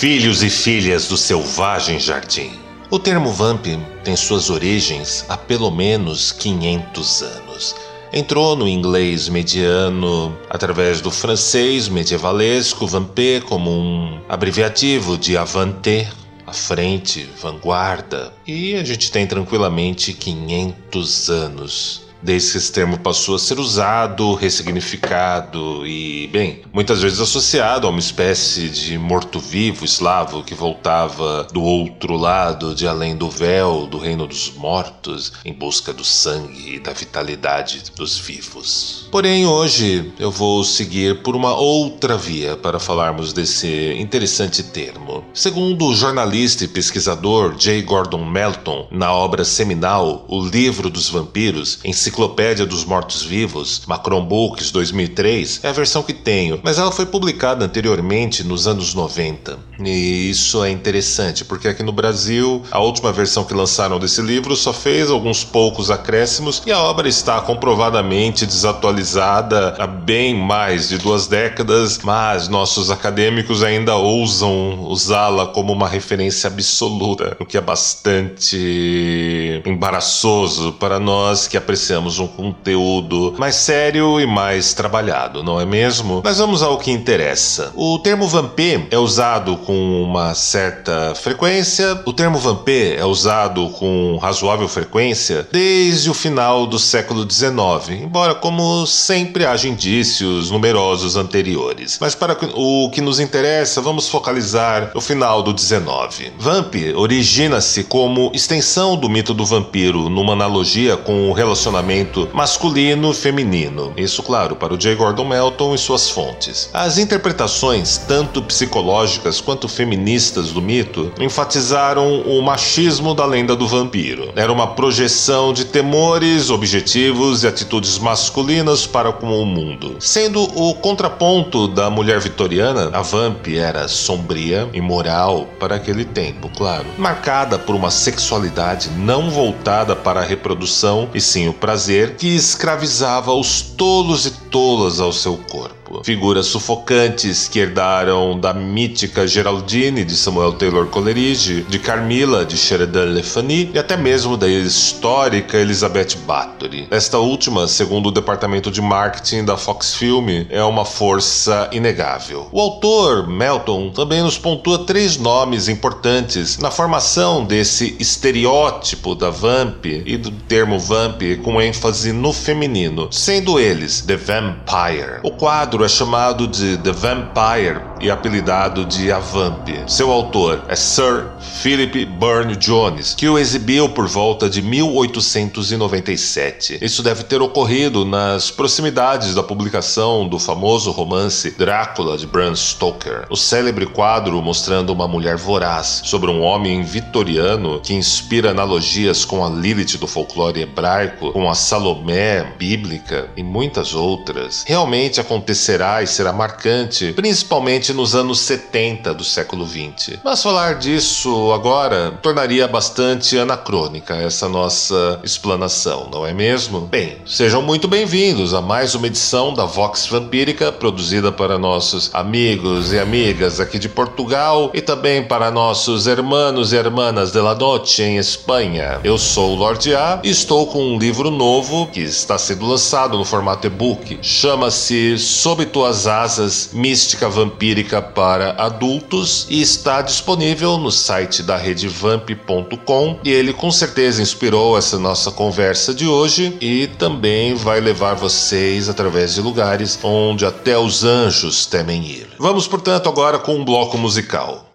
Filhos e filhas do selvagem jardim. O termo vamp tem suas origens há pelo menos 500 anos. Entrou no inglês mediano através do francês medievalesco vampé como um abreviativo de avante, à frente, vanguarda. E a gente tem tranquilamente 500 anos desde que esse termo passou a ser usado, ressignificado e, bem, muitas vezes associado a uma espécie de morto-vivo eslavo que voltava do outro lado de além do véu do reino dos mortos em busca do sangue e da vitalidade dos vivos. Porém, hoje eu vou seguir por uma outra via para falarmos desse interessante termo. Segundo o jornalista e pesquisador J. Gordon Melton, na obra seminal O Livro dos Vampiros, em Enciclopédia dos Mortos-Vivos, Macron Books 2003, é a versão que tenho, mas ela foi publicada anteriormente nos anos 90. E isso é interessante, porque aqui no Brasil, a última versão que lançaram desse livro só fez alguns poucos acréscimos e a obra está comprovadamente desatualizada há bem mais de duas décadas, mas nossos acadêmicos ainda ousam usá-la como uma referência absoluta, o que é bastante embaraçoso para nós que apreciamos um conteúdo mais sério e mais trabalhado, não é mesmo? Mas vamos ao que interessa. O termo vampê é usado com uma certa frequência. O termo vampê é usado com razoável frequência desde o final do século XIX, embora como sempre haja indícios numerosos anteriores. Mas para o que nos interessa, vamos focalizar no final do XIX. Vamp origina-se como extensão do mito do vampiro numa analogia com o relacionamento masculino feminino. Isso, claro, para o J. Gordon Melton e suas fontes. As interpretações, tanto psicológicas quanto feministas do mito, enfatizaram o machismo da lenda do vampiro. Era uma projeção de temores, objetivos e atitudes masculinas para com o mundo. Sendo o contraponto da mulher vitoriana, a vamp era sombria, imoral para aquele tempo, claro, marcada por uma sexualidade não voltada para a reprodução e sim o prazer prazer que escravizava os tolos e tolas ao seu corpo Figuras sufocantes que herdaram da mítica Geraldine de Samuel Taylor Coleridge, de Carmilla de Sheridan Le Fanu e até mesmo da histórica Elizabeth Bathory. Esta última, segundo o departamento de marketing da Fox Film, é uma força inegável. O autor, Melton, também nos pontua três nomes importantes na formação desse estereótipo da vamp e do termo vamp com ênfase no feminino, sendo eles The Vampire. O quadro livro é chamado de The Vampire e apelidado de A Vamp. Seu autor é Sir Philip Burne Jones, que o exibiu por volta de 1897. Isso deve ter ocorrido nas proximidades da publicação do famoso romance Drácula de Bram Stoker, o célebre quadro mostrando uma mulher voraz sobre um homem vitoriano que inspira analogias com a Lilith do folclore hebraico, com a Salomé bíblica e muitas outras. Realmente acontecerá e será marcante, principalmente nos anos 70 do século 20. Mas falar disso agora tornaria bastante anacrônica essa nossa explanação, não é mesmo? Bem, sejam muito bem-vindos a mais uma edição da Vox Vampírica, produzida para nossos amigos e amigas aqui de Portugal e também para nossos hermanos e hermanas de la noche em Espanha. Eu sou o Lorde A e estou com um livro novo que está sendo lançado no formato e-book. Chama-se Sob tuas asas, mística vampírica onírica para adultos e está disponível no site da redevamp.com e ele com certeza inspirou essa nossa conversa de hoje e também vai levar vocês através de lugares onde até os anjos temem ir. Vamos, portanto, agora com um bloco musical.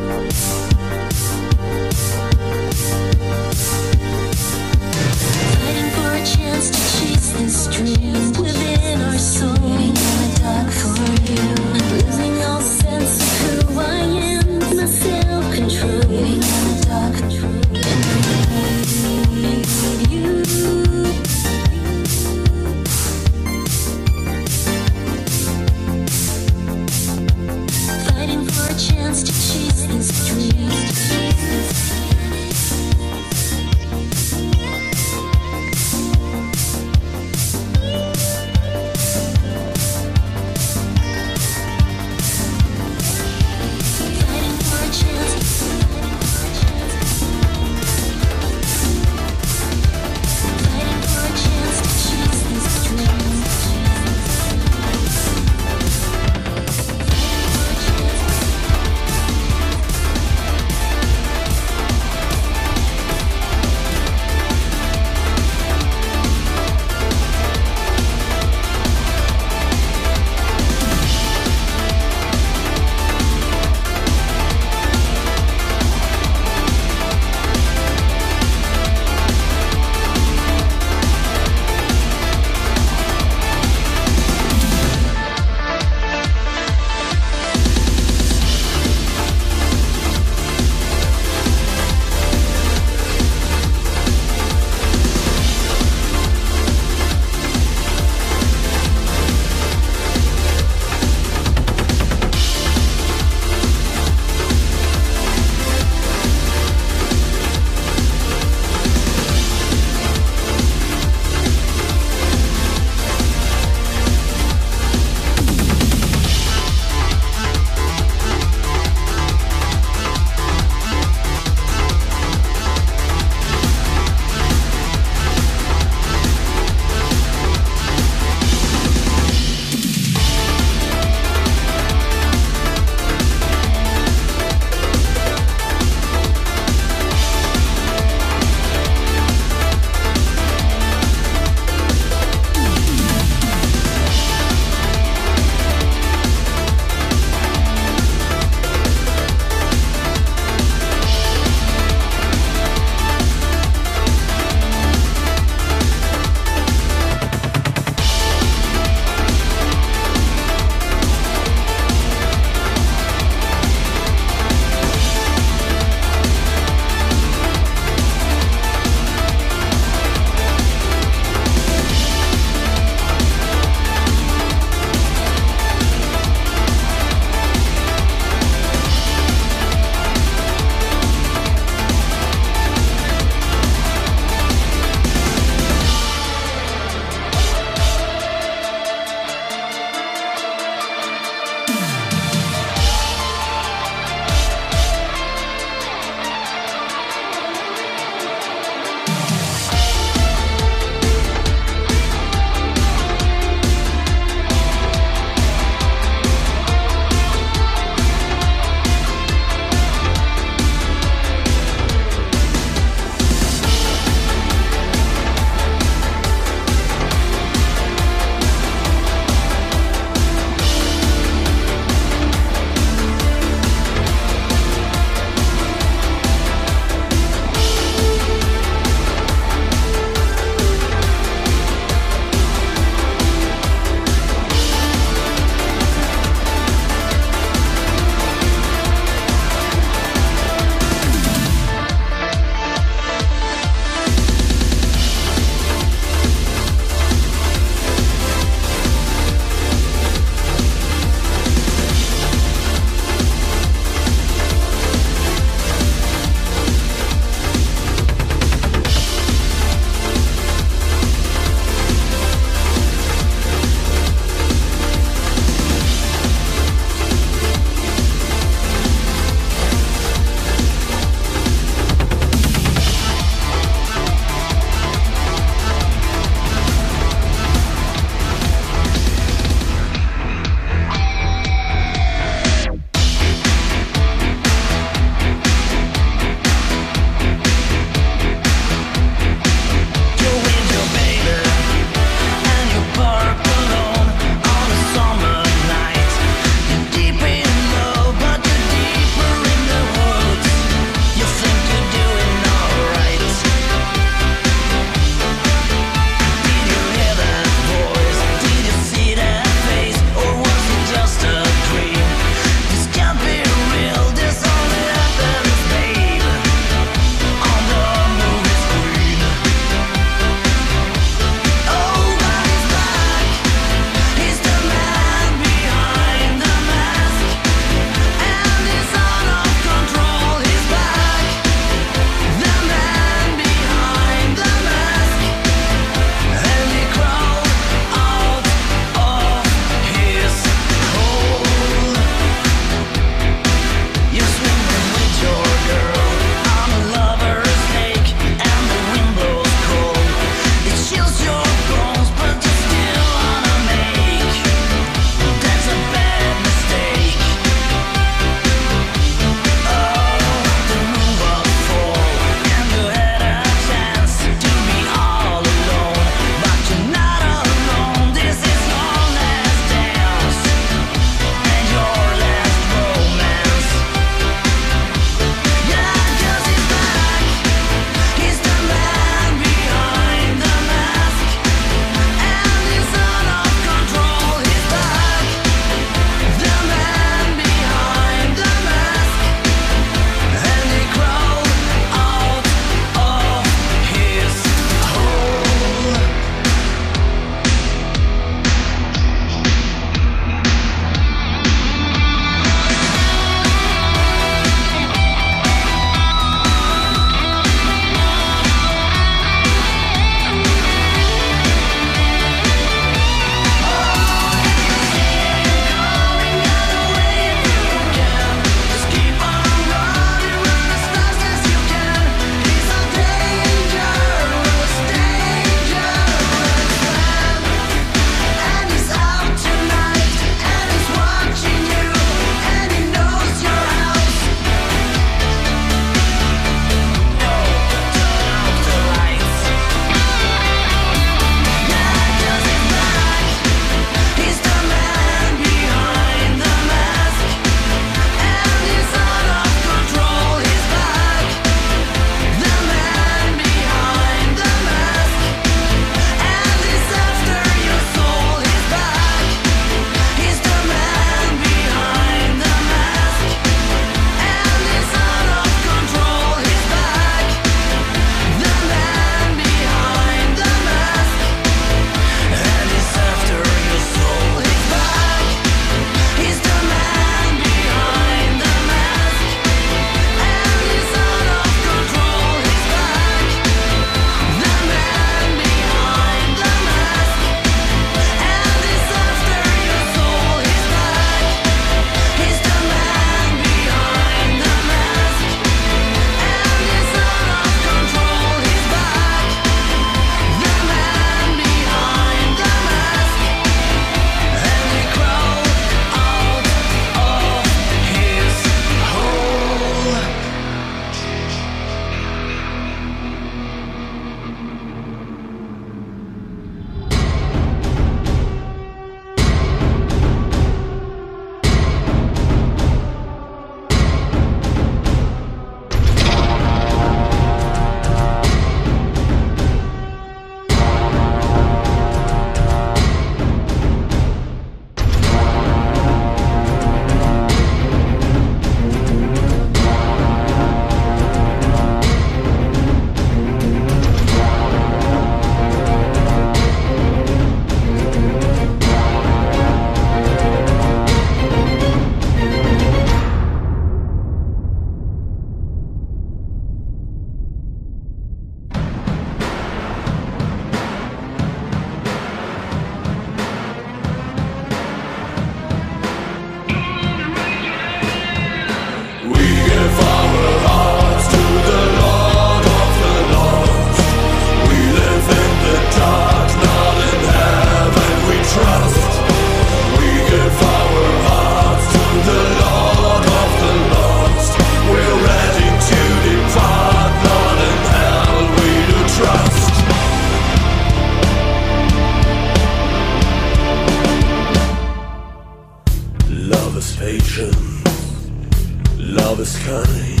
Love is kind,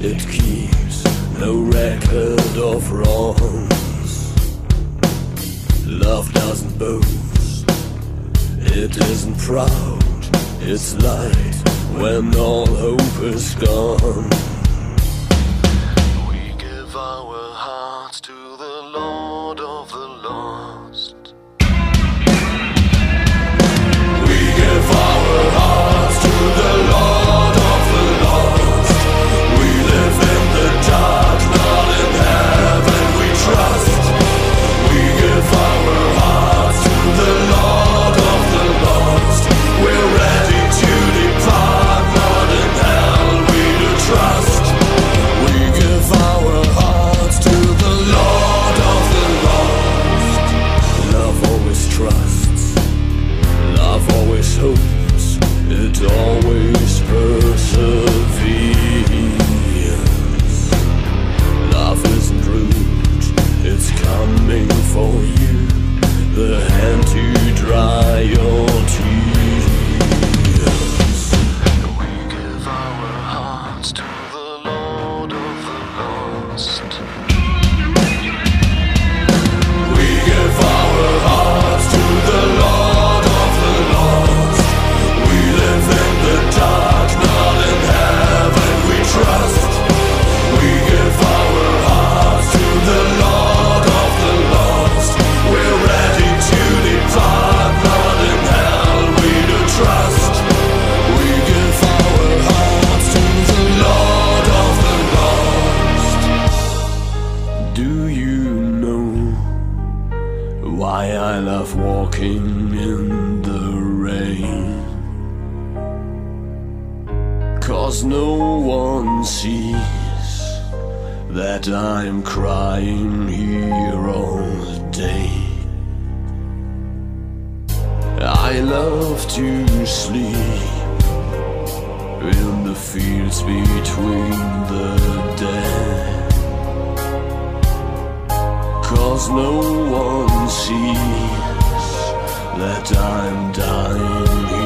it keeps no record of wrongs. Love doesn't boast, it isn't proud, it's light when all hope is gone. walking in the rain. Cause no one sees that I'm crying here all day. I love to sleep in the fields between the dead. Cause no one sees that I'm dying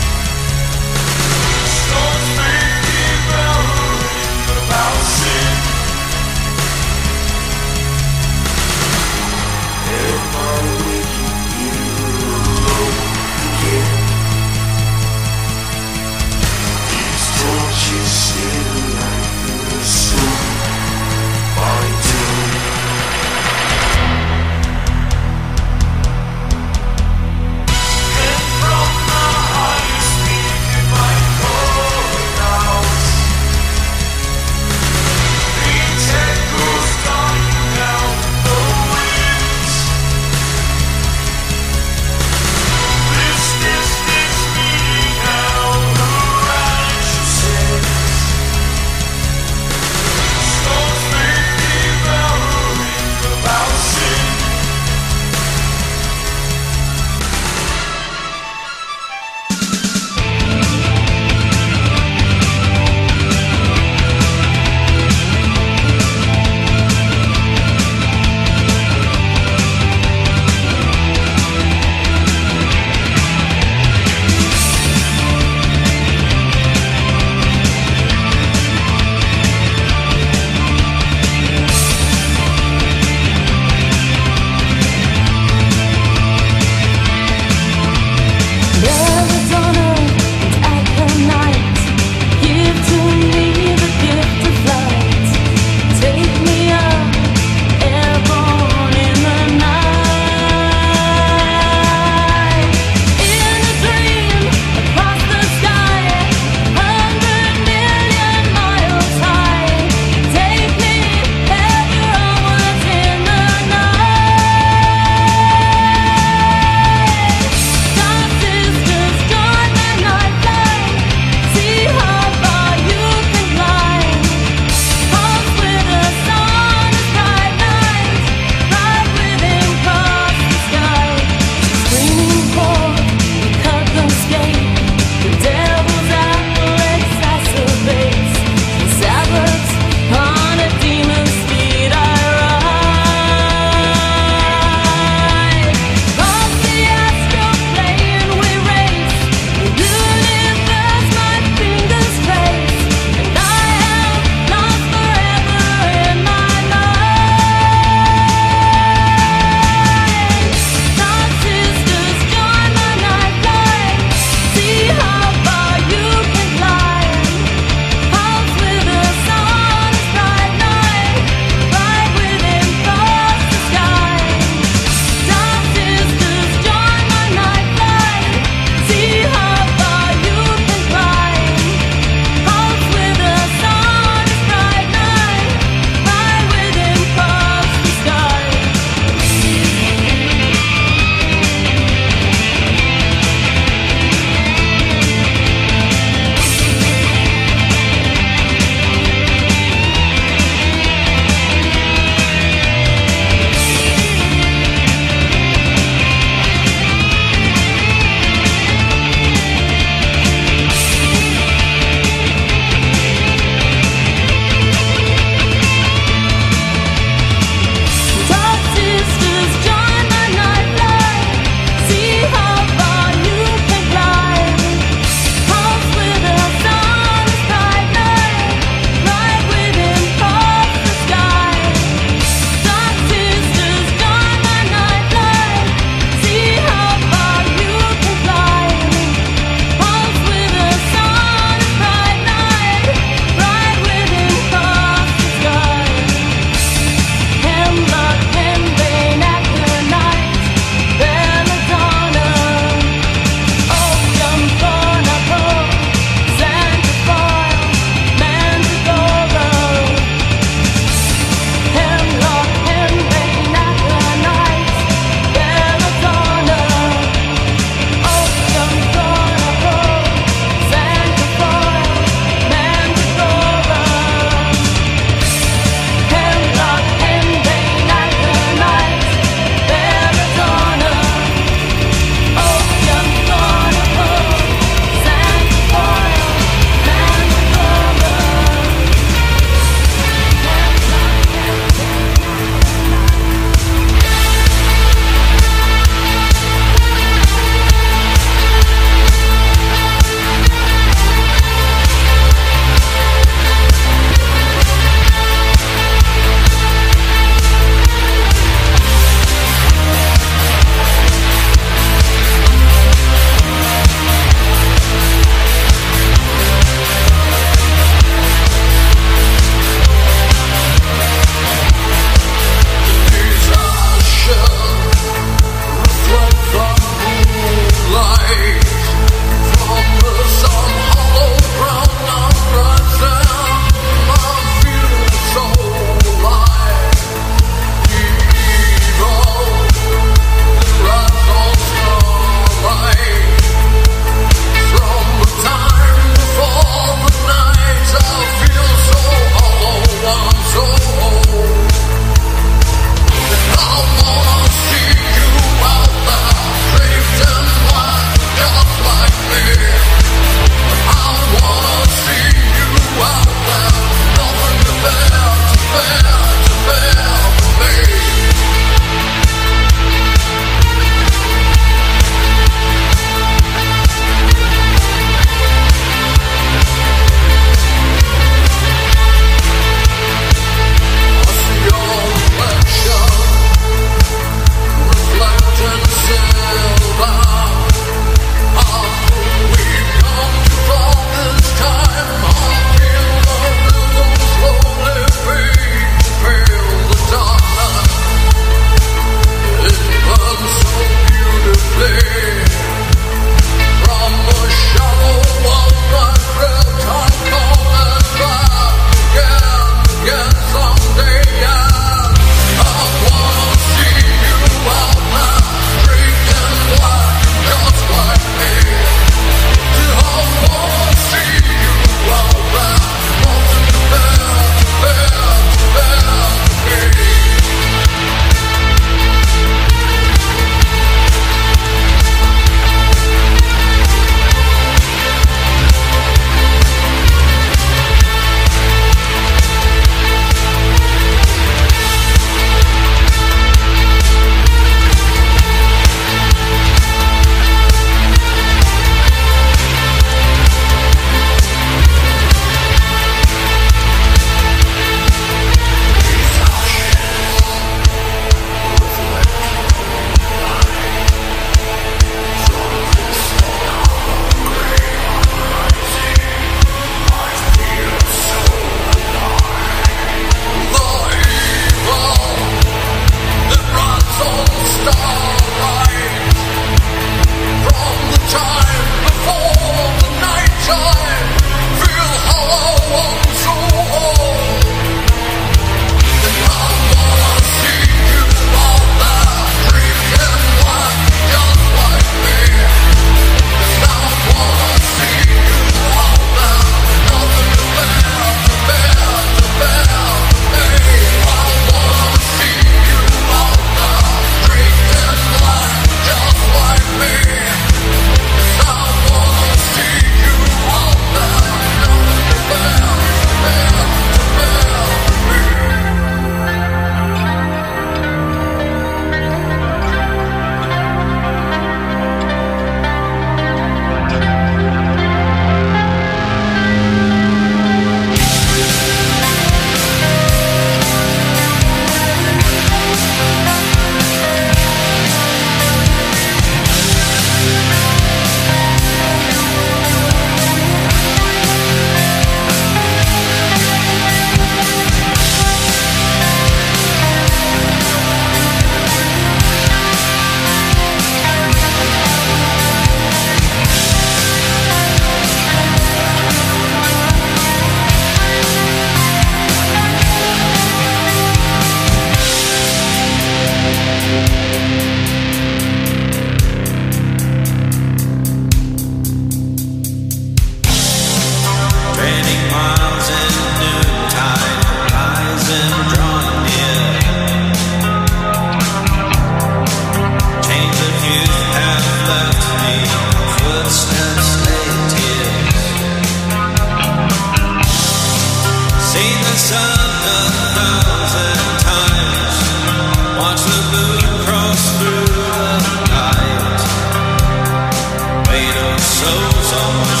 clothes on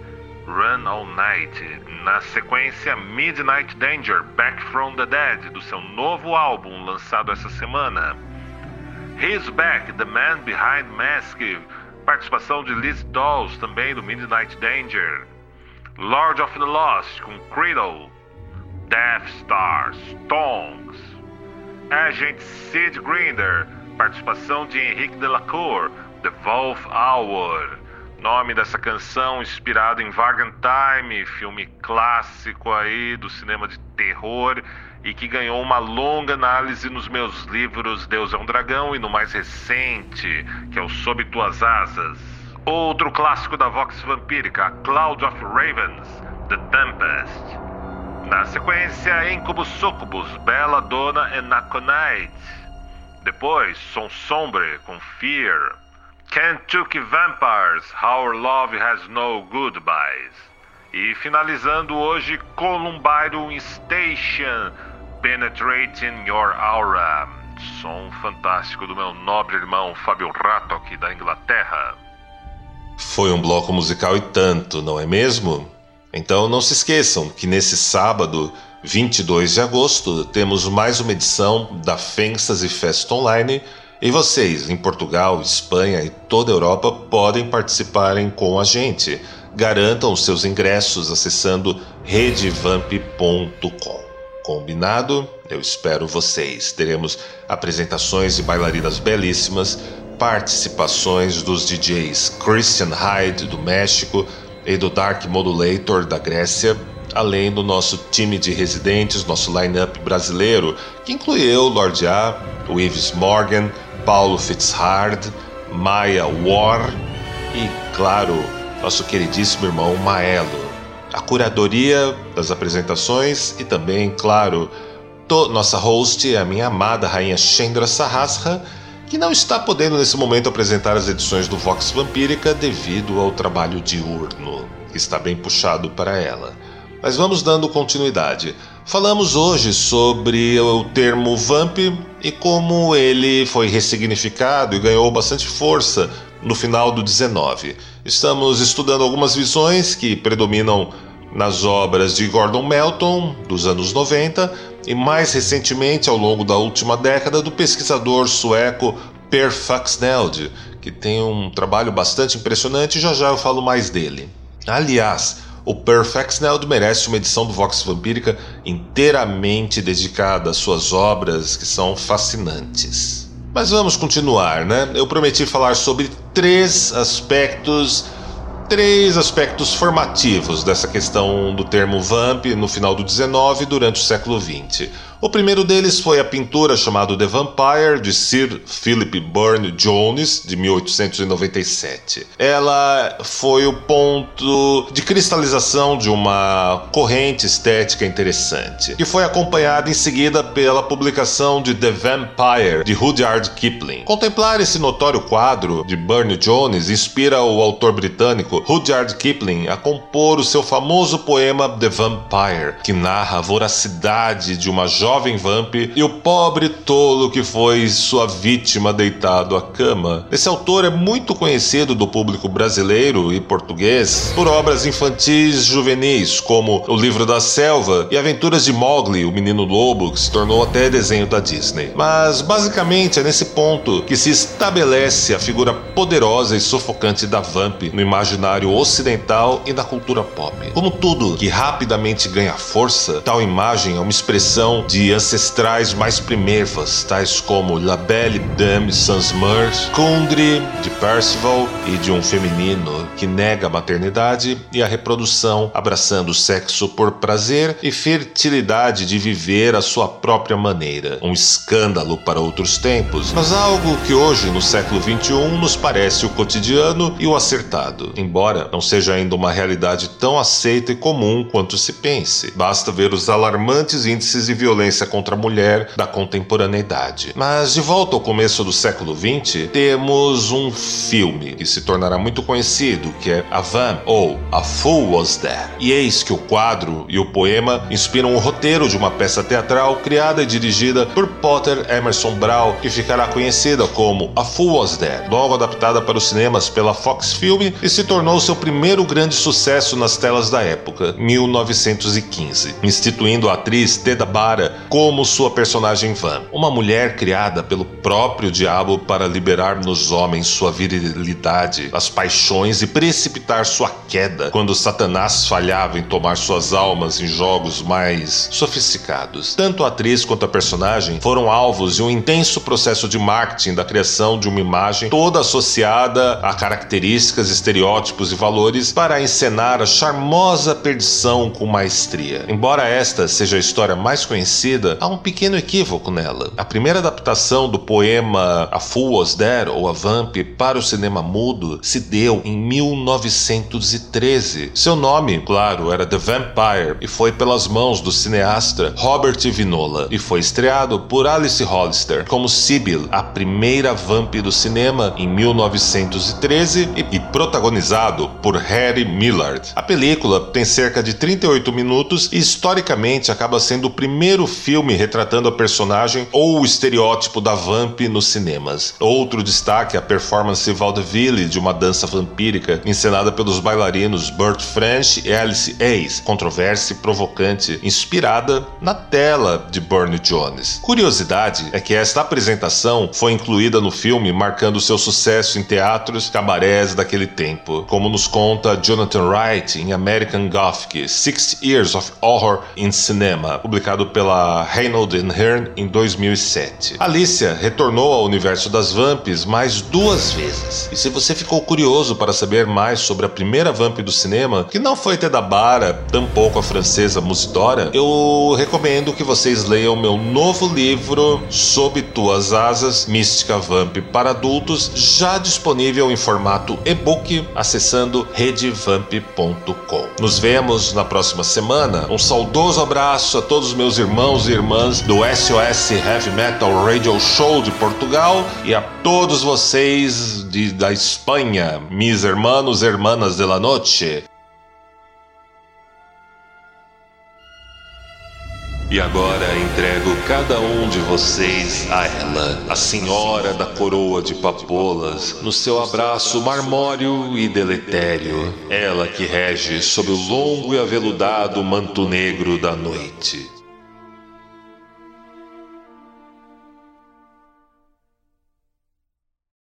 Run All Night. Na sequência, Midnight Danger, Back from the Dead, do seu novo álbum lançado essa semana. He's Back, The Man Behind Mask, participação de Liz Dolls, também do Midnight Danger. Lord of the Lost, com Cradle. Death Star, Stonks. Agent Sid Grinder, participação de Henrique Delacour, The Wolf Hour. Nome dessa canção inspirado em Wagen Time, filme clássico aí do cinema de terror e que ganhou uma longa análise nos meus livros Deus é um Dragão e no mais recente, que é o Sob Tuas Asas. Outro clássico da Vox Vampírica, Cloud of Ravens, The Tempest. Na sequência, Incubus Succubus, Bela Dona e Naconite. Depois, Som Sombre com Fear. Kentucky Vampires, Our Love Has No Goodbyes. E finalizando hoje, Columbine Station, Penetrating Your Aura. Som fantástico do meu nobre irmão Fábio aqui da Inglaterra. Foi um bloco musical e tanto, não é mesmo? Então não se esqueçam que nesse sábado, 22 de agosto, temos mais uma edição da Fantasy Fest Online e vocês, em Portugal, Espanha e toda a Europa, podem participarem com a gente. Garantam os seus ingressos acessando redevamp.com. Combinado? Eu espero vocês. Teremos apresentações de bailarinas belíssimas, participações dos DJs Christian Hyde do México e do Dark Modulator da Grécia, além do nosso time de residentes, nosso line-up brasileiro, que inclui eu, Lord A, o Ives Morgan, Paulo Fitzhard, Maya War e, claro, nosso queridíssimo irmão Maelo. A curadoria das apresentações e também, claro, nossa host, a minha amada rainha Chandra Sahasra, que não está podendo nesse momento apresentar as edições do Vox Vampírica devido ao trabalho diurno, que está bem puxado para ela. Mas vamos dando continuidade. Falamos hoje sobre o termo vamp e como ele foi ressignificado e ganhou bastante força no final do 19. Estamos estudando algumas visões que predominam nas obras de Gordon Melton dos anos 90 e mais recentemente ao longo da última década do pesquisador sueco Per Faxneld, que tem um trabalho bastante impressionante e já já eu falo mais dele. Aliás, o Perfect Neld merece uma edição do Vox Vampírica inteiramente dedicada às suas obras que são fascinantes. Mas vamos continuar, né? Eu prometi falar sobre três aspectos três aspectos formativos dessa questão do termo vamp no final do 19 e durante o século 20. O primeiro deles foi a pintura chamada The Vampire, de Sir Philip Burne Jones, de 1897. Ela foi o ponto de cristalização de uma corrente estética interessante, que foi acompanhada em seguida pela publicação de The Vampire, de Rudyard Kipling. Contemplar esse notório quadro de Burne Jones inspira o autor britânico Rudyard Kipling a compor o seu famoso poema The Vampire, que narra a voracidade de uma jovem jovem vamp e o pobre tolo que foi sua vítima deitado à cama. Esse autor é muito conhecido do público brasileiro e português por obras infantis juvenis, como O Livro da Selva e Aventuras de Mowgli, o Menino Lobo, que se tornou até desenho da Disney. Mas basicamente é nesse ponto que se estabelece a figura poderosa e sufocante da vamp no imaginário ocidental e na cultura pop. Como tudo que rapidamente ganha força, tal imagem é uma expressão de de ancestrais mais primevas, tais como La Belle Dame sans Meurs, Kundry, de Percival e de um feminino que nega a maternidade e a reprodução, abraçando o sexo por prazer e fertilidade de viver a sua própria maneira. Um escândalo para outros tempos, mas algo que hoje, no século XXI, nos parece o cotidiano e o acertado, embora não seja ainda uma realidade tão aceita e comum quanto se pense. Basta ver os alarmantes índices de violência violência contra a mulher da contemporaneidade. Mas de volta ao começo do século XX, temos um filme que se tornará muito conhecido, que é A Van ou A Fool Was There. E eis que o quadro e o poema inspiram o roteiro de uma peça teatral criada e dirigida por Potter Emerson Brown, que ficará conhecida como A Fool Was There, logo adaptada para os cinemas pela Fox Film e se tornou seu primeiro grande sucesso nas telas da época, 1915, instituindo a atriz Teda Bara como sua personagem Van, uma mulher criada pelo próprio diabo para liberar nos homens sua virilidade, as paixões e precipitar sua queda quando Satanás falhava em tomar suas almas em jogos mais sofisticados. Tanto a atriz quanto a personagem foram alvos de um intenso processo de marketing da criação de uma imagem toda associada a características, estereótipos e valores para encenar a charmosa perdição com maestria. Embora esta seja a história mais conhecida há um pequeno equívoco nela. A primeira adaptação do poema A Fool Was There, ou A Vamp, para o cinema mudo se deu em 1913. Seu nome, claro, era The Vampire e foi pelas mãos do cineasta Robert Vinola e foi estreado por Alice Hollister como Sibyl, a primeira vamp do cinema em 1913 e, e protagonizado por Harry Millard. A película tem cerca de 38 minutos e historicamente acaba sendo o primeiro filme retratando a personagem ou o estereótipo da vamp nos cinemas. Outro destaque é a performance vaudeville de uma dança vampírica encenada pelos bailarinos Burt French e Alice Hayes, controversa e provocante, inspirada na tela de Bernie Jones. Curiosidade é que esta apresentação foi incluída no filme, marcando seu sucesso em teatros cabarés daquele tempo, como nos conta Jonathan Wright em American Gothic, Six Years of Horror in Cinema, publicado pela Reynolds Hearn em 2007. Alicia retornou ao universo das vamps mais duas vezes. E se você ficou curioso para saber mais sobre a primeira vamp do cinema, que não foi Teda Bara, tampouco a francesa Musidora, eu recomendo que vocês leiam meu novo livro Sob Tuas Asas, Mística Vamp para adultos, já disponível em formato e-book acessando redevamp.com. Nos vemos na próxima semana. Um saudoso abraço a todos os meus irmãos e irmãs do SOS Heavy Metal Radio Show de Portugal e a todos vocês de, da Espanha, mis hermanos e hermanas de la noche. E agora entrego cada um de vocês a ela, a senhora da coroa de papolas, no seu abraço marmório e deletério, ela que rege sob o longo e aveludado manto negro da noite.